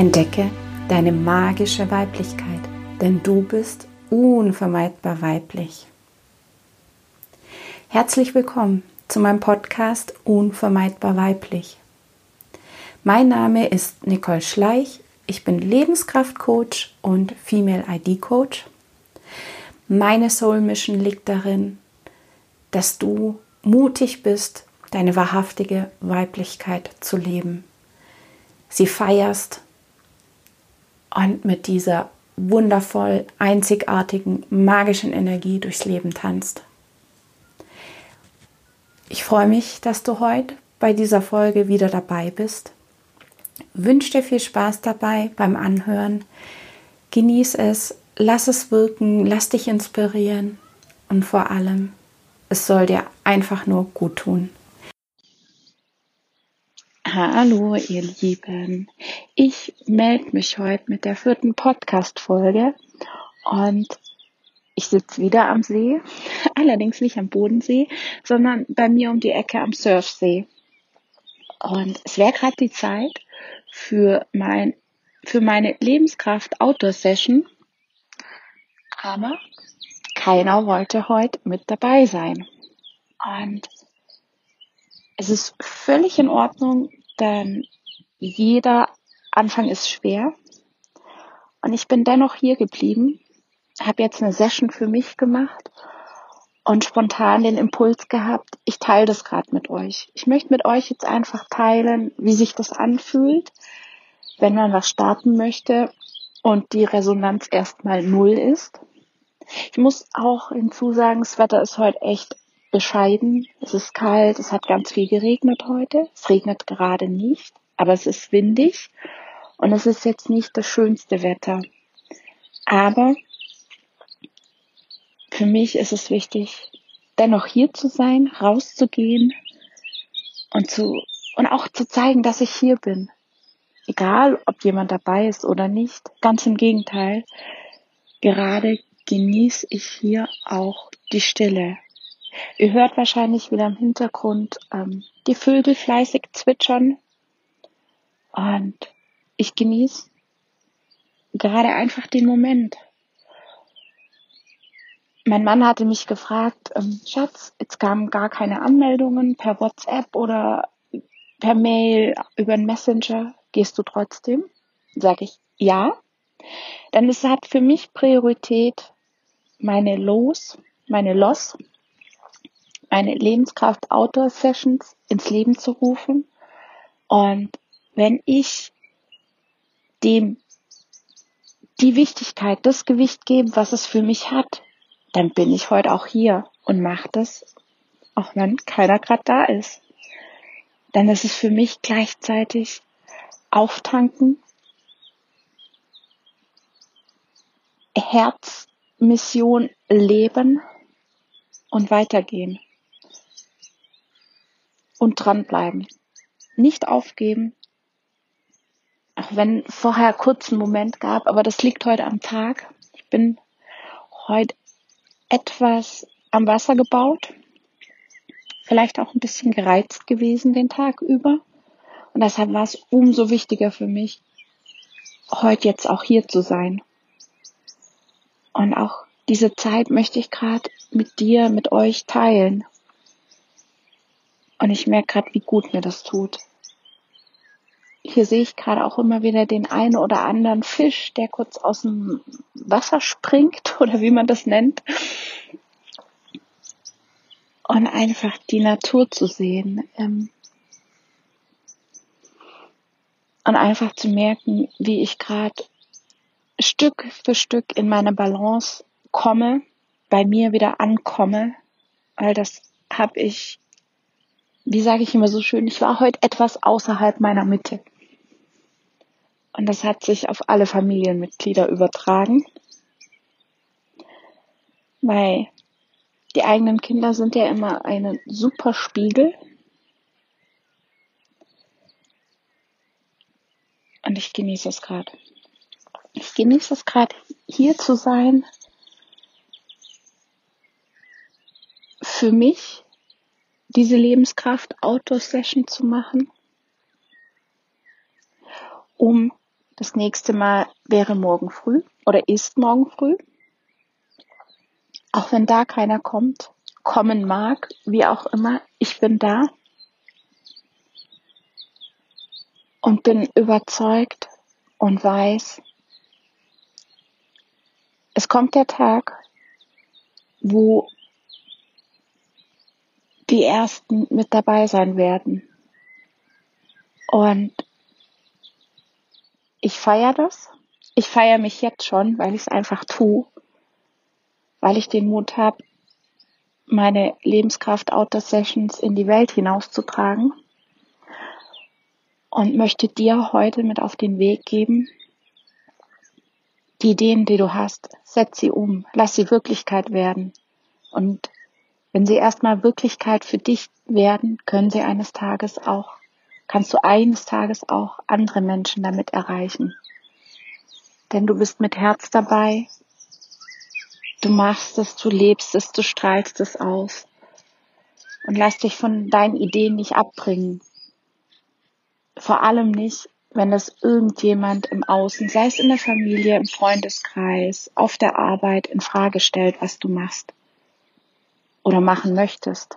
Entdecke deine magische Weiblichkeit, denn du bist unvermeidbar weiblich. Herzlich willkommen zu meinem Podcast Unvermeidbar weiblich. Mein Name ist Nicole Schleich, ich bin Lebenskraftcoach und Female ID Coach. Meine Soul Mission liegt darin, dass du mutig bist, deine wahrhaftige Weiblichkeit zu leben. Sie feierst und mit dieser wundervoll einzigartigen, magischen Energie durchs Leben tanzt. Ich freue mich, dass du heute bei dieser Folge wieder dabei bist. Wünsche dir viel Spaß dabei beim Anhören. Genieß es, lass es wirken, lass dich inspirieren und vor allem, es soll dir einfach nur gut tun. Hallo, ihr Lieben. Ich melde mich heute mit der vierten Podcast-Folge und ich sitze wieder am See, allerdings nicht am Bodensee, sondern bei mir um die Ecke am Surfsee. Und es wäre gerade die Zeit für mein, für meine Lebenskraft Outdoor Session, aber keiner wollte heute mit dabei sein. Und es ist völlig in Ordnung, denn jeder Anfang ist schwer. Und ich bin dennoch hier geblieben, habe jetzt eine Session für mich gemacht und spontan den Impuls gehabt, ich teile das gerade mit euch. Ich möchte mit euch jetzt einfach teilen, wie sich das anfühlt, wenn man was starten möchte und die Resonanz erstmal null ist. Ich muss auch hinzusagen, das Wetter ist heute echt bescheiden. Es ist kalt, es hat ganz viel geregnet heute. Es regnet gerade nicht, aber es ist windig und es ist jetzt nicht das schönste Wetter. Aber für mich ist es wichtig, dennoch hier zu sein, rauszugehen und zu und auch zu zeigen, dass ich hier bin. Egal, ob jemand dabei ist oder nicht. Ganz im Gegenteil. Gerade genieße ich hier auch die Stille. Ihr hört wahrscheinlich wieder im Hintergrund ähm, die Vögel fleißig zwitschern. Und ich genieße gerade einfach den Moment. Mein Mann hatte mich gefragt, ähm, Schatz, jetzt kamen gar keine Anmeldungen per WhatsApp oder per Mail über einen Messenger. Gehst du trotzdem? Sag ich ja. Denn es hat für mich Priorität, meine Los, meine Loss meine Lebenskraft Outdoor Sessions ins Leben zu rufen. Und wenn ich dem die Wichtigkeit, das Gewicht gebe, was es für mich hat, dann bin ich heute auch hier und mache das, auch wenn keiner gerade da ist. Dann ist es für mich gleichzeitig auftanken, Herzmission leben und weitergehen und dranbleiben. Nicht aufgeben. Auch wenn vorher kurz einen Moment gab, aber das liegt heute am Tag. Ich bin heute etwas am Wasser gebaut. Vielleicht auch ein bisschen gereizt gewesen den Tag über. Und deshalb war es umso wichtiger für mich, heute jetzt auch hier zu sein. Und auch diese Zeit möchte ich gerade mit dir, mit euch teilen. Und ich merke gerade, wie gut mir das tut. Hier sehe ich gerade auch immer wieder den einen oder anderen Fisch, der kurz aus dem Wasser springt oder wie man das nennt. Und einfach die Natur zu sehen. Ähm, und einfach zu merken, wie ich gerade Stück für Stück in meine Balance komme, bei mir wieder ankomme, weil das habe ich wie sage ich immer so schön, ich war heute etwas außerhalb meiner Mitte. Und das hat sich auf alle Familienmitglieder übertragen. Weil die eigenen Kinder sind ja immer ein super Spiegel. Und ich genieße es gerade. Ich genieße es gerade, hier zu sein. Für mich diese Lebenskraft Outdoor Session zu machen, um Das nächste Mal wäre morgen früh oder ist morgen früh. Auch wenn da keiner kommt, kommen mag, wie auch immer, ich bin da und bin überzeugt und weiß, es kommt der Tag, wo die ersten mit dabei sein werden. Und ich feiere das. Ich feiere mich jetzt schon, weil ich es einfach tue, weil ich den Mut habe, meine Lebenskraft Outdoor Sessions in die Welt hinauszutragen und möchte dir heute mit auf den Weg geben, die Ideen, die du hast, setz sie um, lass sie Wirklichkeit werden. Und wenn sie erstmal Wirklichkeit für dich werden, können sie eines Tages auch, kannst du eines Tages auch andere Menschen damit erreichen. Denn du bist mit Herz dabei, du machst es, du lebst es, du strahlst es aus. Und lass dich von deinen Ideen nicht abbringen. Vor allem nicht, wenn es irgendjemand im Außen, sei es in der Familie, im Freundeskreis, auf der Arbeit, in Frage stellt, was du machst oder machen möchtest.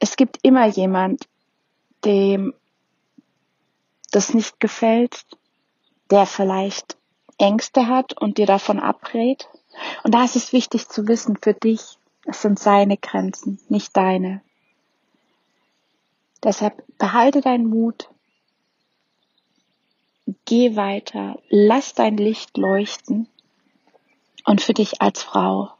Es gibt immer jemand, dem das nicht gefällt, der vielleicht Ängste hat und dir davon abrät. Und da ist es wichtig zu wissen für dich, es sind seine Grenzen, nicht deine. Deshalb behalte deinen Mut, geh weiter, lass dein Licht leuchten und für dich als Frau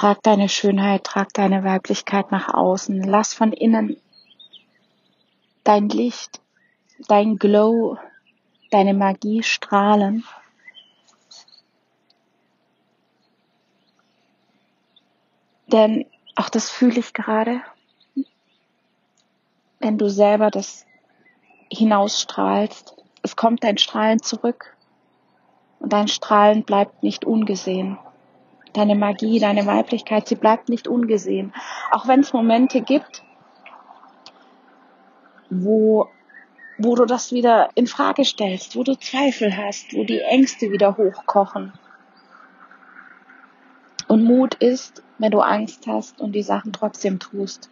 Trag deine Schönheit, trag deine Weiblichkeit nach außen. Lass von innen dein Licht, dein Glow, deine Magie strahlen. Denn auch das fühle ich gerade, wenn du selber das hinausstrahlst. Es kommt dein Strahlen zurück und dein Strahlen bleibt nicht ungesehen deine Magie, deine Weiblichkeit, sie bleibt nicht ungesehen. Auch wenn es Momente gibt, wo, wo du das wieder in Frage stellst, wo du Zweifel hast, wo die Ängste wieder hochkochen. Und Mut ist, wenn du Angst hast und die Sachen trotzdem tust.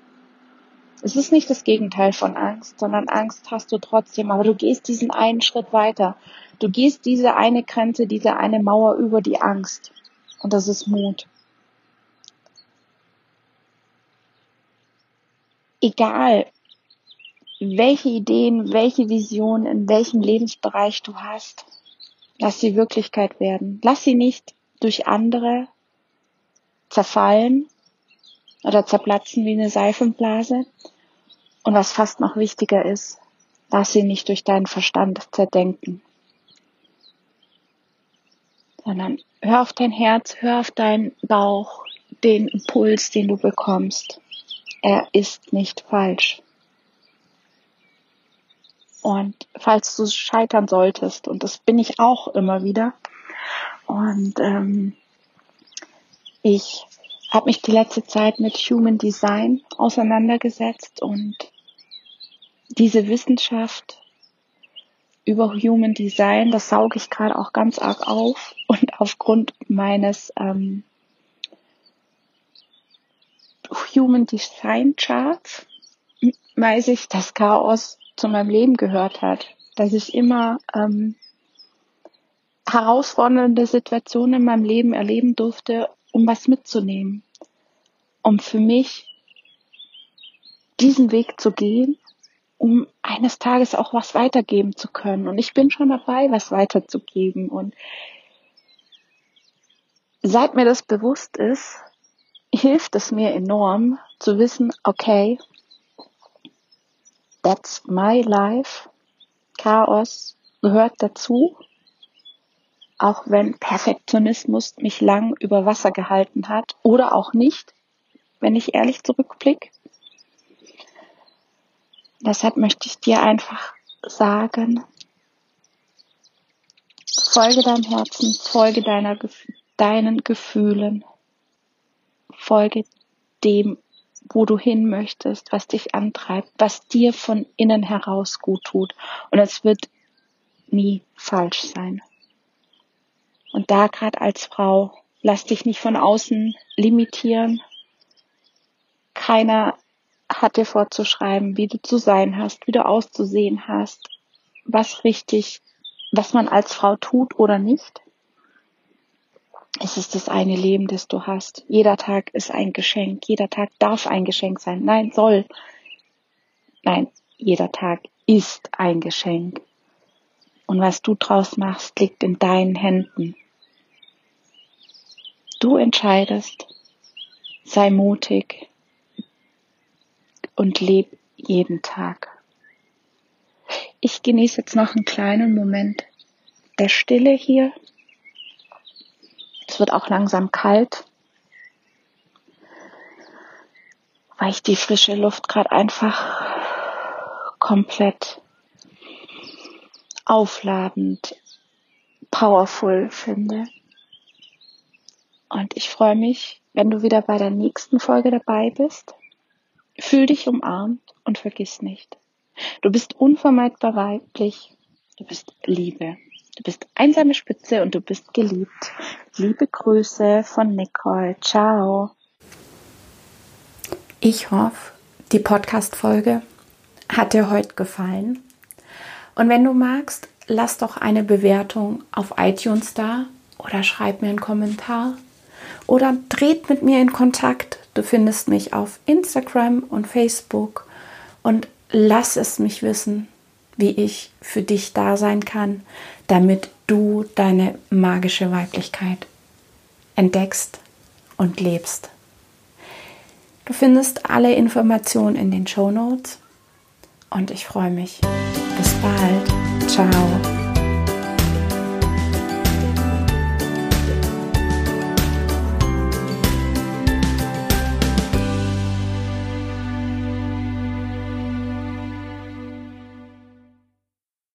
Es ist nicht das Gegenteil von Angst, sondern Angst hast du trotzdem, aber du gehst diesen einen Schritt weiter. Du gehst diese eine Grenze, diese eine Mauer über die Angst. Und das ist Mut. Egal, welche Ideen, welche Visionen, in welchem Lebensbereich du hast, lass sie Wirklichkeit werden. Lass sie nicht durch andere zerfallen oder zerplatzen wie eine Seifenblase. Und was fast noch wichtiger ist, lass sie nicht durch deinen Verstand zerdenken sondern hör auf dein Herz, hör auf deinen Bauch, den Impuls, den du bekommst. Er ist nicht falsch. Und falls du scheitern solltest, und das bin ich auch immer wieder, und ähm, ich habe mich die letzte Zeit mit Human Design auseinandergesetzt und diese Wissenschaft über Human Design, das sauge ich gerade auch ganz arg auf und aufgrund meines ähm, Human Design Charts weiß ich, dass Chaos zu meinem Leben gehört hat, dass ich immer ähm, herausfordernde Situationen in meinem Leben erleben durfte, um was mitzunehmen, um für mich diesen Weg zu gehen um eines Tages auch was weitergeben zu können. Und ich bin schon dabei, was weiterzugeben. Und seit mir das bewusst ist, hilft es mir enorm zu wissen, okay, that's my life. Chaos gehört dazu. Auch wenn Perfektionismus mich lang über Wasser gehalten hat oder auch nicht, wenn ich ehrlich zurückblicke. Deshalb möchte ich dir einfach sagen, folge deinem Herzen, folge deiner, deinen Gefühlen, folge dem, wo du hin möchtest, was dich antreibt, was dir von innen heraus gut tut. Und es wird nie falsch sein. Und da gerade als Frau, lass dich nicht von außen limitieren. Keiner hat dir vorzuschreiben, wie du zu sein hast, wie du auszusehen hast, was richtig, was man als Frau tut oder nicht. Es ist das eine Leben, das du hast. Jeder Tag ist ein Geschenk. Jeder Tag darf ein Geschenk sein. Nein, soll. Nein, jeder Tag ist ein Geschenk. Und was du draus machst, liegt in deinen Händen. Du entscheidest, sei mutig und leb jeden Tag. Ich genieße jetzt noch einen kleinen Moment der Stille hier wird auch langsam kalt, weil ich die frische Luft gerade einfach komplett aufladend, powerful finde. Und ich freue mich, wenn du wieder bei der nächsten Folge dabei bist. Fühl dich umarmt und vergiss nicht. Du bist unvermeidbar weiblich. Du bist Liebe. Du bist einsame Spitze und du bist geliebt. Liebe Grüße von Nicole. Ciao. Ich hoffe, die Podcast-Folge hat dir heute gefallen. Und wenn du magst, lass doch eine Bewertung auf iTunes da oder schreib mir einen Kommentar oder tret mit mir in Kontakt. Du findest mich auf Instagram und Facebook und lass es mich wissen, wie ich für dich da sein kann, damit du deine magische Weiblichkeit entdeckst und lebst. Du findest alle Informationen in den Show Notes und ich freue mich. Bis bald. Ciao.